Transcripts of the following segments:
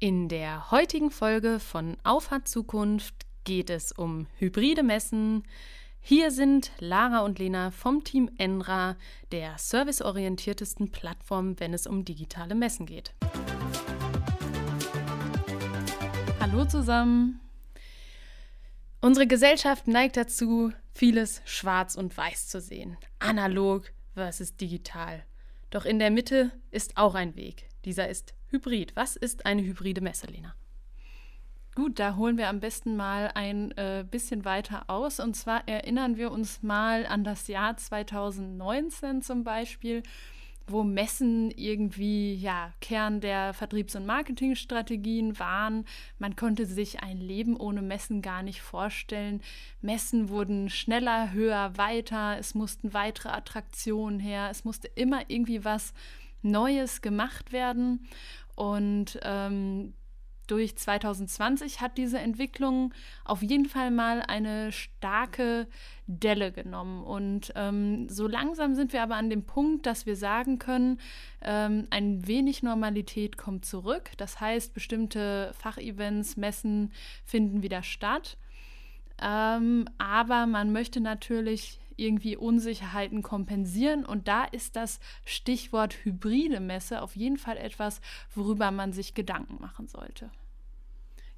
In der heutigen Folge von Auffahrt Zukunft geht es um hybride Messen. Hier sind Lara und Lena vom Team Enra, der serviceorientiertesten Plattform, wenn es um digitale Messen geht. Hallo zusammen. Unsere Gesellschaft neigt dazu, vieles schwarz und weiß zu sehen. Analog versus digital. Doch in der Mitte ist auch ein Weg. Dieser ist Hybrid. Was ist eine hybride Messe, Lena? Gut, da holen wir am besten mal ein äh, bisschen weiter aus. Und zwar erinnern wir uns mal an das Jahr 2019 zum Beispiel, wo Messen irgendwie ja Kern der Vertriebs- und Marketingstrategien waren. Man konnte sich ein Leben ohne Messen gar nicht vorstellen. Messen wurden schneller, höher, weiter. Es mussten weitere Attraktionen her. Es musste immer irgendwie was Neues gemacht werden. Und ähm, durch 2020 hat diese Entwicklung auf jeden Fall mal eine starke Delle genommen. Und ähm, so langsam sind wir aber an dem Punkt, dass wir sagen können, ähm, ein wenig Normalität kommt zurück. Das heißt, bestimmte Fachevents, Messen finden wieder statt. Ähm, aber man möchte natürlich irgendwie Unsicherheiten kompensieren. Und da ist das Stichwort hybride Messe auf jeden Fall etwas, worüber man sich Gedanken machen sollte.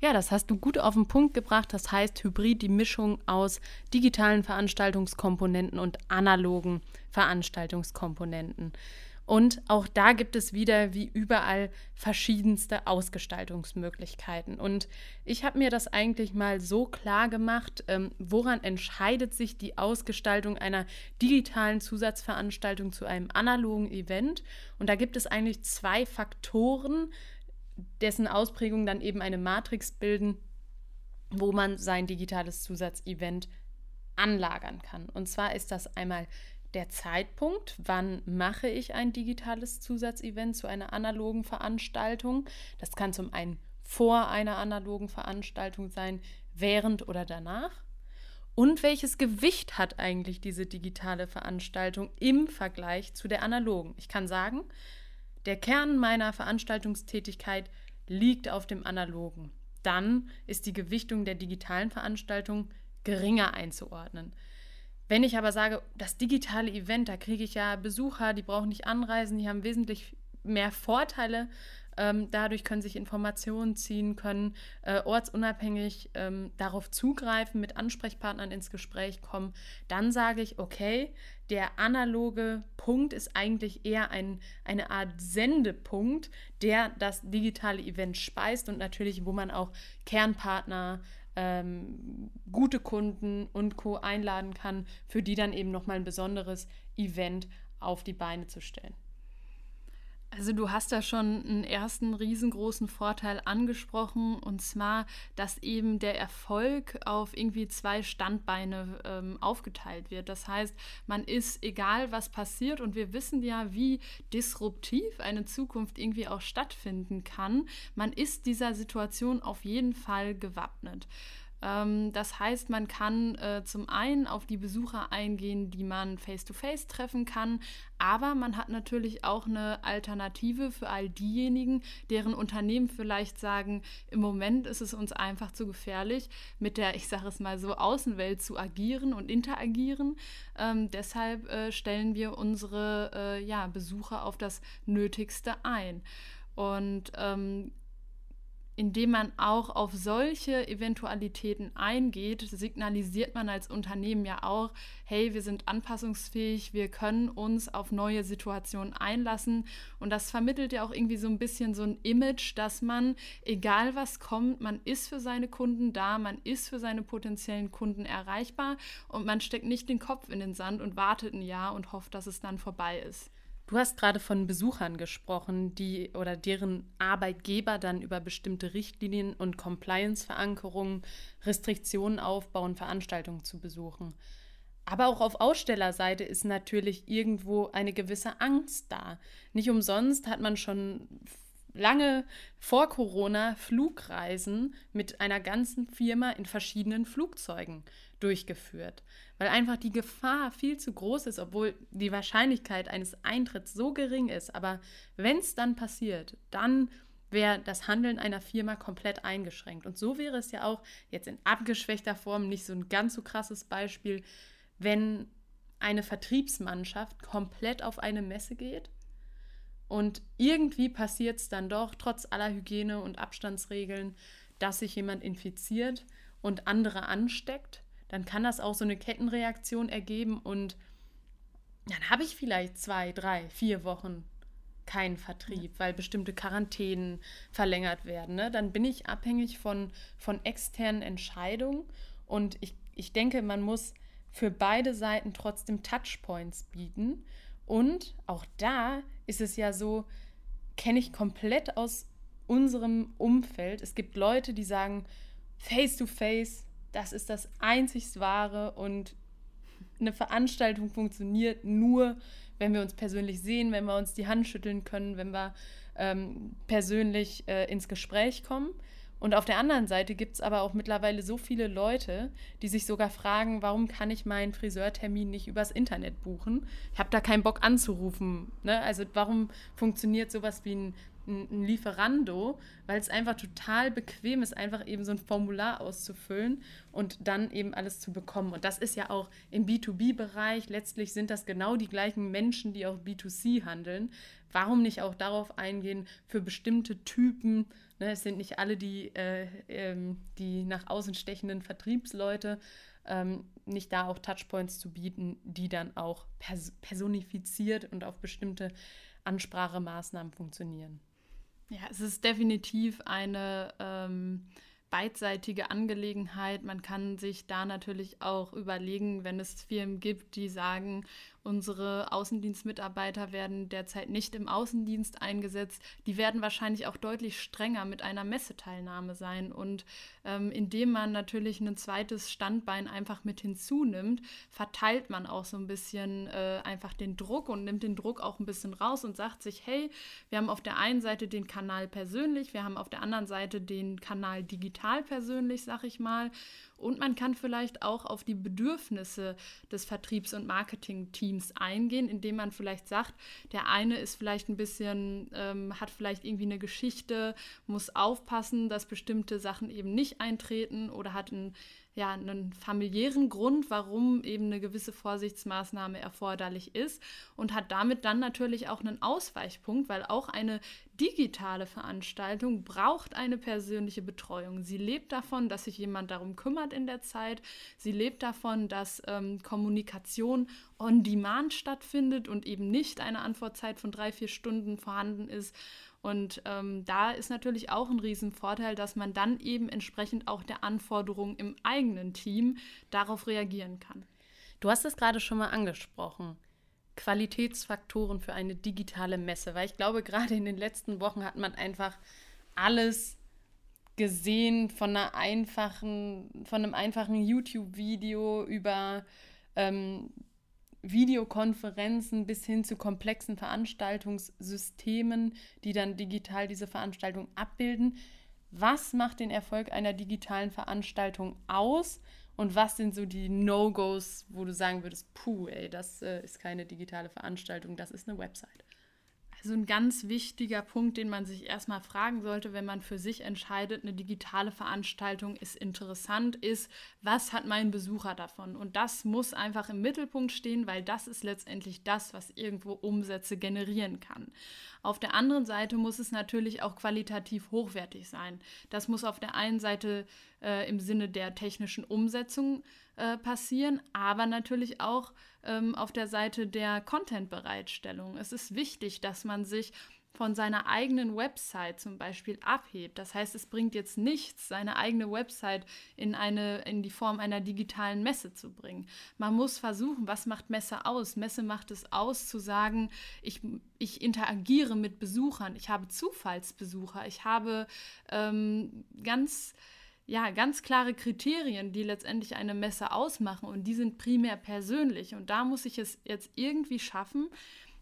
Ja, das hast du gut auf den Punkt gebracht. Das heißt Hybrid, die Mischung aus digitalen Veranstaltungskomponenten und analogen Veranstaltungskomponenten. Und auch da gibt es wieder wie überall verschiedenste Ausgestaltungsmöglichkeiten. Und ich habe mir das eigentlich mal so klar gemacht, ähm, woran entscheidet sich die Ausgestaltung einer digitalen Zusatzveranstaltung zu einem analogen Event. Und da gibt es eigentlich zwei Faktoren, dessen Ausprägung dann eben eine Matrix bilden, wo man sein digitales Zusatzevent anlagern kann. Und zwar ist das einmal der Zeitpunkt, wann mache ich ein digitales Zusatzevent zu einer analogen Veranstaltung. Das kann zum einen vor einer analogen Veranstaltung sein, während oder danach. Und welches Gewicht hat eigentlich diese digitale Veranstaltung im Vergleich zu der analogen? Ich kann sagen, der Kern meiner Veranstaltungstätigkeit liegt auf dem analogen. Dann ist die Gewichtung der digitalen Veranstaltung geringer einzuordnen. Wenn ich aber sage, das digitale Event, da kriege ich ja Besucher, die brauchen nicht anreisen, die haben wesentlich mehr Vorteile. Ähm, dadurch können sich Informationen ziehen, können äh, ortsunabhängig ähm, darauf zugreifen, mit Ansprechpartnern ins Gespräch kommen. Dann sage ich, okay, der analoge Punkt ist eigentlich eher ein, eine Art Sendepunkt, der das digitale Event speist und natürlich, wo man auch Kernpartner ähm, gute Kunden und Co. einladen kann, für die dann eben nochmal ein besonderes Event auf die Beine zu stellen. Also du hast da schon einen ersten riesengroßen Vorteil angesprochen, und zwar, dass eben der Erfolg auf irgendwie zwei Standbeine ähm, aufgeteilt wird. Das heißt, man ist, egal was passiert, und wir wissen ja, wie disruptiv eine Zukunft irgendwie auch stattfinden kann, man ist dieser Situation auf jeden Fall gewappnet. Ähm, das heißt, man kann äh, zum einen auf die Besucher eingehen, die man face-to-face -face treffen kann, aber man hat natürlich auch eine Alternative für all diejenigen, deren Unternehmen vielleicht sagen, im Moment ist es uns einfach zu gefährlich, mit der, ich sage es mal so, Außenwelt zu agieren und interagieren. Ähm, deshalb äh, stellen wir unsere äh, ja, Besucher auf das Nötigste ein. Und ähm, indem man auch auf solche Eventualitäten eingeht, signalisiert man als Unternehmen ja auch, hey, wir sind anpassungsfähig, wir können uns auf neue Situationen einlassen. Und das vermittelt ja auch irgendwie so ein bisschen so ein Image, dass man, egal was kommt, man ist für seine Kunden da, man ist für seine potenziellen Kunden erreichbar und man steckt nicht den Kopf in den Sand und wartet ein Jahr und hofft, dass es dann vorbei ist. Du hast gerade von Besuchern gesprochen, die oder deren Arbeitgeber dann über bestimmte Richtlinien und Compliance-Verankerungen Restriktionen aufbauen, Veranstaltungen zu besuchen. Aber auch auf Ausstellerseite ist natürlich irgendwo eine gewisse Angst da. Nicht umsonst hat man schon lange vor Corona Flugreisen mit einer ganzen Firma in verschiedenen Flugzeugen durchgeführt, weil einfach die Gefahr viel zu groß ist, obwohl die Wahrscheinlichkeit eines Eintritts so gering ist. Aber wenn es dann passiert, dann wäre das Handeln einer Firma komplett eingeschränkt. Und so wäre es ja auch jetzt in abgeschwächter Form nicht so ein ganz so krasses Beispiel, wenn eine Vertriebsmannschaft komplett auf eine Messe geht und irgendwie passiert es dann doch, trotz aller Hygiene- und Abstandsregeln, dass sich jemand infiziert und andere ansteckt, dann kann das auch so eine Kettenreaktion ergeben und dann habe ich vielleicht zwei, drei, vier Wochen keinen Vertrieb, ja. weil bestimmte Quarantänen verlängert werden. Ne? Dann bin ich abhängig von, von externen Entscheidungen und ich, ich denke, man muss für beide Seiten trotzdem Touchpoints bieten. Und auch da ist es ja so, kenne ich komplett aus unserem Umfeld. Es gibt Leute, die sagen, face to face, das ist das einzig wahre und eine Veranstaltung funktioniert nur, wenn wir uns persönlich sehen, wenn wir uns die Hand schütteln können, wenn wir ähm, persönlich äh, ins Gespräch kommen. Und auf der anderen Seite gibt es aber auch mittlerweile so viele Leute, die sich sogar fragen, warum kann ich meinen Friseurtermin nicht übers Internet buchen? Ich habe da keinen Bock anzurufen. Ne? Also warum funktioniert sowas wie ein ein Lieferando, weil es einfach total bequem ist, einfach eben so ein Formular auszufüllen und dann eben alles zu bekommen. Und das ist ja auch im B2B-Bereich, letztlich sind das genau die gleichen Menschen, die auch B2C handeln. Warum nicht auch darauf eingehen, für bestimmte Typen, ne, es sind nicht alle die, äh, ähm, die nach außen stechenden Vertriebsleute, ähm, nicht da auch Touchpoints zu bieten, die dann auch pers personifiziert und auf bestimmte Ansprachemaßnahmen funktionieren. Ja, es ist definitiv eine ähm, beidseitige Angelegenheit. Man kann sich da natürlich auch überlegen, wenn es Firmen gibt, die sagen, Unsere Außendienstmitarbeiter werden derzeit nicht im Außendienst eingesetzt. Die werden wahrscheinlich auch deutlich strenger mit einer Messeteilnahme sein. Und ähm, indem man natürlich ein zweites Standbein einfach mit hinzunimmt, verteilt man auch so ein bisschen äh, einfach den Druck und nimmt den Druck auch ein bisschen raus und sagt sich, hey, wir haben auf der einen Seite den Kanal persönlich, wir haben auf der anderen Seite den Kanal digital persönlich, sag ich mal. Und man kann vielleicht auch auf die Bedürfnisse des Vertriebs- und Marketing-Teams eingehen, indem man vielleicht sagt, der eine ist vielleicht ein bisschen, ähm, hat vielleicht irgendwie eine Geschichte, muss aufpassen, dass bestimmte Sachen eben nicht eintreten oder hat ein ja, einen familiären Grund, warum eben eine gewisse Vorsichtsmaßnahme erforderlich ist und hat damit dann natürlich auch einen Ausweichpunkt, weil auch eine digitale Veranstaltung braucht eine persönliche Betreuung. Sie lebt davon, dass sich jemand darum kümmert in der Zeit. Sie lebt davon, dass ähm, Kommunikation on demand stattfindet und eben nicht eine Antwortzeit von drei, vier Stunden vorhanden ist. Und ähm, da ist natürlich auch ein Riesenvorteil, dass man dann eben entsprechend auch der Anforderungen im eigenen Team darauf reagieren kann. Du hast es gerade schon mal angesprochen. Qualitätsfaktoren für eine digitale Messe, weil ich glaube, gerade in den letzten Wochen hat man einfach alles gesehen von einer einfachen, von einem einfachen YouTube-Video über ähm, Videokonferenzen bis hin zu komplexen Veranstaltungssystemen, die dann digital diese Veranstaltung abbilden. Was macht den Erfolg einer digitalen Veranstaltung aus? Und was sind so die No-Gos, wo du sagen würdest, puh, ey, das äh, ist keine digitale Veranstaltung, das ist eine Website? Also ein ganz wichtiger Punkt, den man sich erstmal fragen sollte, wenn man für sich entscheidet, eine digitale Veranstaltung ist interessant, ist, was hat mein Besucher davon? Und das muss einfach im Mittelpunkt stehen, weil das ist letztendlich das, was irgendwo Umsätze generieren kann. Auf der anderen Seite muss es natürlich auch qualitativ hochwertig sein. Das muss auf der einen Seite äh, im Sinne der technischen Umsetzung äh, passieren, aber natürlich auch ähm, auf der Seite der Content-Bereitstellung. Es ist wichtig, dass man sich von seiner eigenen Website zum Beispiel abhebt. Das heißt, es bringt jetzt nichts, seine eigene Website in, eine, in die Form einer digitalen Messe zu bringen. Man muss versuchen, was macht Messe aus? Messe macht es aus, zu sagen, ich, ich interagiere mit Besuchern, ich habe Zufallsbesucher, ich habe ähm, ganz ja, ganz klare Kriterien, die letztendlich eine Messe ausmachen und die sind primär persönlich. Und da muss ich es jetzt irgendwie schaffen,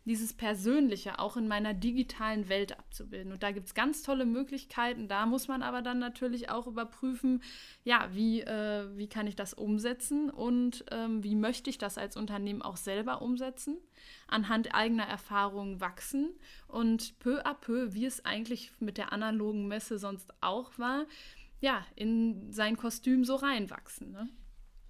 dieses Persönliche auch in meiner digitalen Welt abzubilden. Und da gibt es ganz tolle Möglichkeiten. Da muss man aber dann natürlich auch überprüfen, ja, wie, äh, wie kann ich das umsetzen und ähm, wie möchte ich das als Unternehmen auch selber umsetzen, anhand eigener Erfahrungen wachsen und peu à peu, wie es eigentlich mit der analogen Messe sonst auch war, ja, in sein Kostüm so reinwachsen. Ne?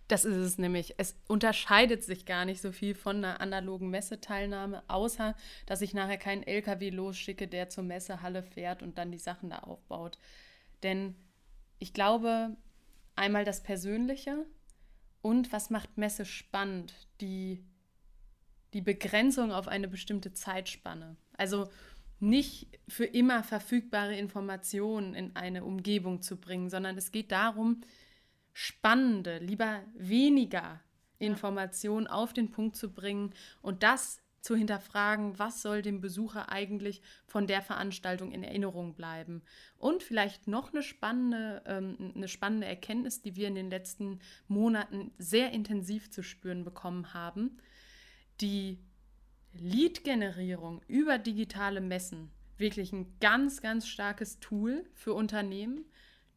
Das ist es nämlich. Es unterscheidet sich gar nicht so viel von einer analogen Messeteilnahme, außer dass ich nachher keinen LKW losschicke, der zur Messehalle fährt und dann die Sachen da aufbaut. Denn ich glaube, einmal das Persönliche und was macht Messe spannend? Die, die Begrenzung auf eine bestimmte Zeitspanne. Also nicht für immer verfügbare Informationen in eine Umgebung zu bringen, sondern es geht darum, spannende, lieber weniger Informationen auf den Punkt zu bringen und das zu hinterfragen, was soll dem Besucher eigentlich von der Veranstaltung in Erinnerung bleiben. Und vielleicht noch eine spannende, ähm, eine spannende Erkenntnis, die wir in den letzten Monaten sehr intensiv zu spüren bekommen haben. Die Lead-Generierung über digitale Messen, wirklich ein ganz, ganz starkes Tool für Unternehmen,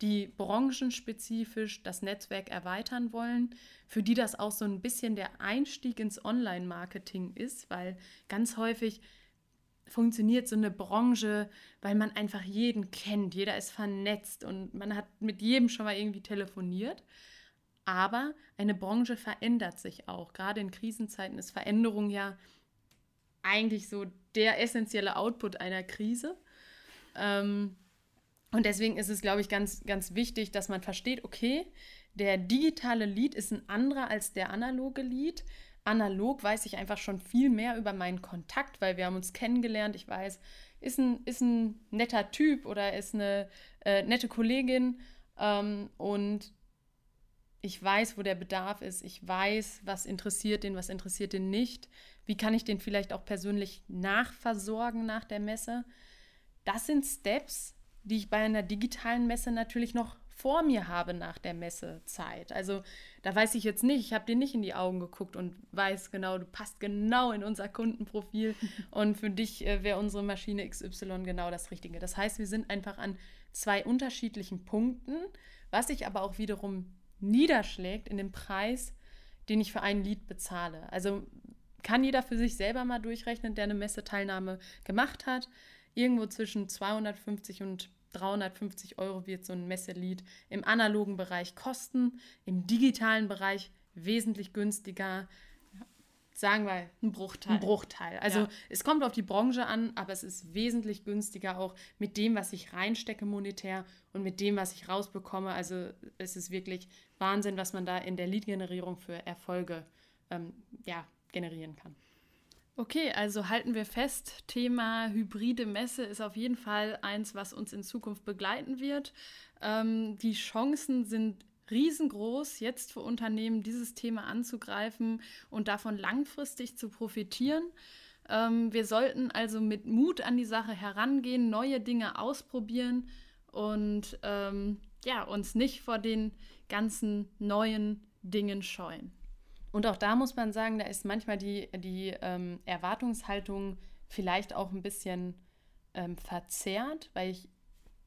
die branchenspezifisch das Netzwerk erweitern wollen, für die das auch so ein bisschen der Einstieg ins Online-Marketing ist, weil ganz häufig funktioniert so eine Branche, weil man einfach jeden kennt, jeder ist vernetzt und man hat mit jedem schon mal irgendwie telefoniert. Aber eine Branche verändert sich auch. Gerade in Krisenzeiten ist Veränderung ja eigentlich so der essentielle Output einer Krise. Ähm, und deswegen ist es, glaube ich, ganz, ganz wichtig, dass man versteht, okay, der digitale Lead ist ein anderer als der analoge Lead. Analog weiß ich einfach schon viel mehr über meinen Kontakt, weil wir haben uns kennengelernt. Ich weiß, ist ein, ist ein netter Typ oder ist eine äh, nette Kollegin ähm, und ich weiß, wo der Bedarf ist. Ich weiß, was interessiert den, was interessiert den nicht. Wie kann ich den vielleicht auch persönlich nachversorgen nach der Messe? Das sind Steps, die ich bei einer digitalen Messe natürlich noch vor mir habe nach der Messezeit. Also da weiß ich jetzt nicht, ich habe dir nicht in die Augen geguckt und weiß genau, du passt genau in unser Kundenprofil und für dich äh, wäre unsere Maschine XY genau das Richtige. Das heißt, wir sind einfach an zwei unterschiedlichen Punkten, was sich aber auch wiederum niederschlägt in dem Preis, den ich für ein Lied bezahle. Also kann jeder für sich selber mal durchrechnen, der eine Messeteilnahme gemacht hat irgendwo zwischen 250 und 350 Euro wird so ein Messelied im analogen Bereich kosten, im digitalen Bereich wesentlich günstiger. Sagen wir ein Bruchteil. Ein Bruchteil. Also ja. es kommt auf die Branche an, aber es ist wesentlich günstiger auch mit dem, was ich reinstecke monetär und mit dem, was ich rausbekomme. Also es ist wirklich Wahnsinn, was man da in der Lead-Generierung für Erfolge ähm, ja, generieren kann. Okay, also halten wir fest, Thema hybride Messe ist auf jeden Fall eins, was uns in Zukunft begleiten wird. Ähm, die Chancen sind riesengroß, jetzt für Unternehmen dieses Thema anzugreifen und davon langfristig zu profitieren. Ähm, wir sollten also mit Mut an die Sache herangehen, neue Dinge ausprobieren und ähm, ja, uns nicht vor den ganzen neuen Dingen scheuen. Und auch da muss man sagen, da ist manchmal die, die ähm, Erwartungshaltung vielleicht auch ein bisschen ähm, verzerrt, weil ich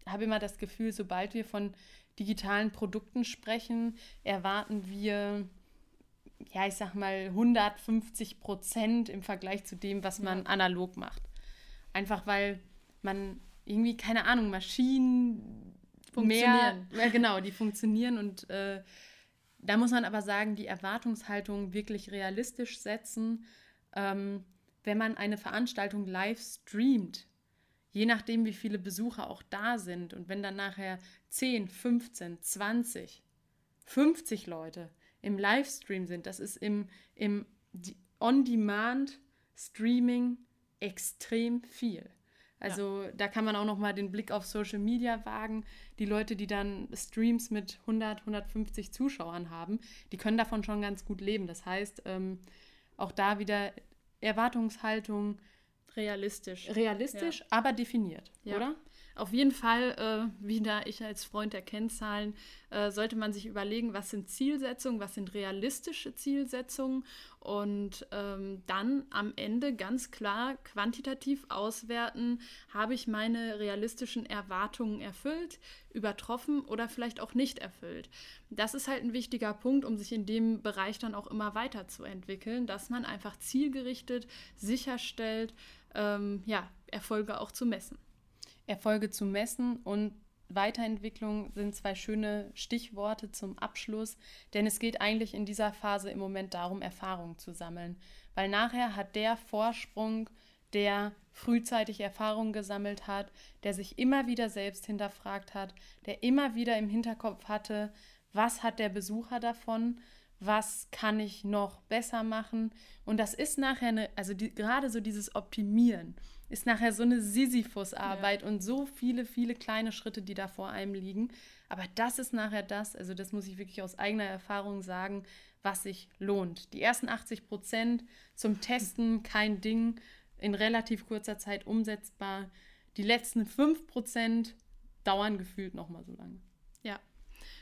habe immer das Gefühl, sobald wir von digitalen Produkten sprechen, erwarten wir, ja, ich sag mal, 150 Prozent im Vergleich zu dem, was man ja. analog macht. Einfach weil man irgendwie, keine Ahnung, Maschinen funktionieren. Mehr, ja, genau, die funktionieren und äh, da muss man aber sagen, die Erwartungshaltung wirklich realistisch setzen, ähm, wenn man eine Veranstaltung live streamt. Je nachdem, wie viele Besucher auch da sind und wenn dann nachher 10, 15, 20, 50 Leute im Livestream sind, das ist im, im On-Demand-Streaming extrem viel. Also ja. da kann man auch noch mal den Blick auf Social Media wagen. Die Leute, die dann Streams mit 100, 150 Zuschauern haben, die können davon schon ganz gut leben. Das heißt, ähm, auch da wieder Erwartungshaltung realistisch. Realistisch, ja. aber definiert, ja. oder? Auf jeden Fall, äh, wieder ich als Freund der Kennzahlen, äh, sollte man sich überlegen, was sind Zielsetzungen, was sind realistische Zielsetzungen und ähm, dann am Ende ganz klar quantitativ auswerten, habe ich meine realistischen Erwartungen erfüllt, übertroffen oder vielleicht auch nicht erfüllt. Das ist halt ein wichtiger Punkt, um sich in dem Bereich dann auch immer weiterzuentwickeln, dass man einfach zielgerichtet sicherstellt, ähm, ja, Erfolge auch zu messen. Erfolge zu messen und Weiterentwicklung sind zwei schöne Stichworte zum Abschluss, denn es geht eigentlich in dieser Phase im Moment darum, Erfahrung zu sammeln, weil nachher hat der Vorsprung, der frühzeitig Erfahrung gesammelt hat, der sich immer wieder selbst hinterfragt hat, der immer wieder im Hinterkopf hatte, was hat der Besucher davon, was kann ich noch besser machen? Und das ist nachher eine, also die, gerade so dieses Optimieren ist nachher so eine Sisyphus-Arbeit ja. und so viele, viele kleine Schritte, die da vor einem liegen. Aber das ist nachher das, also das muss ich wirklich aus eigener Erfahrung sagen, was sich lohnt. Die ersten 80 Prozent zum Testen, kein Ding, in relativ kurzer Zeit umsetzbar. Die letzten 5 Prozent dauern gefühlt nochmal so lange. Ja,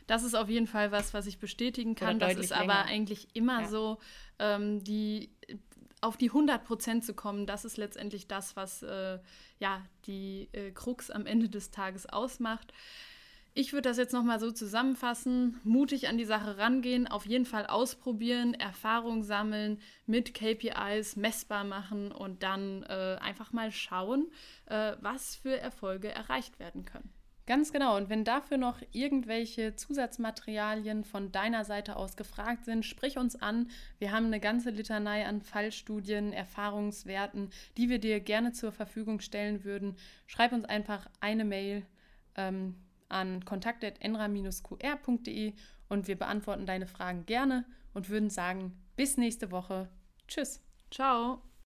das ist auf jeden Fall was, was ich bestätigen kann. Das ist länger. aber eigentlich immer ja. so. Ähm, die auf die 100 Prozent zu kommen, das ist letztendlich das, was äh, ja, die äh, Krux am Ende des Tages ausmacht. Ich würde das jetzt nochmal so zusammenfassen. Mutig an die Sache rangehen, auf jeden Fall ausprobieren, Erfahrung sammeln, mit KPIs messbar machen und dann äh, einfach mal schauen, äh, was für Erfolge erreicht werden können. Ganz genau. Und wenn dafür noch irgendwelche Zusatzmaterialien von deiner Seite aus gefragt sind, sprich uns an. Wir haben eine ganze Litanei an Fallstudien, Erfahrungswerten, die wir dir gerne zur Verfügung stellen würden. Schreib uns einfach eine Mail ähm, an kontakt.enra-qr.de und wir beantworten deine Fragen gerne und würden sagen, bis nächste Woche. Tschüss. Ciao.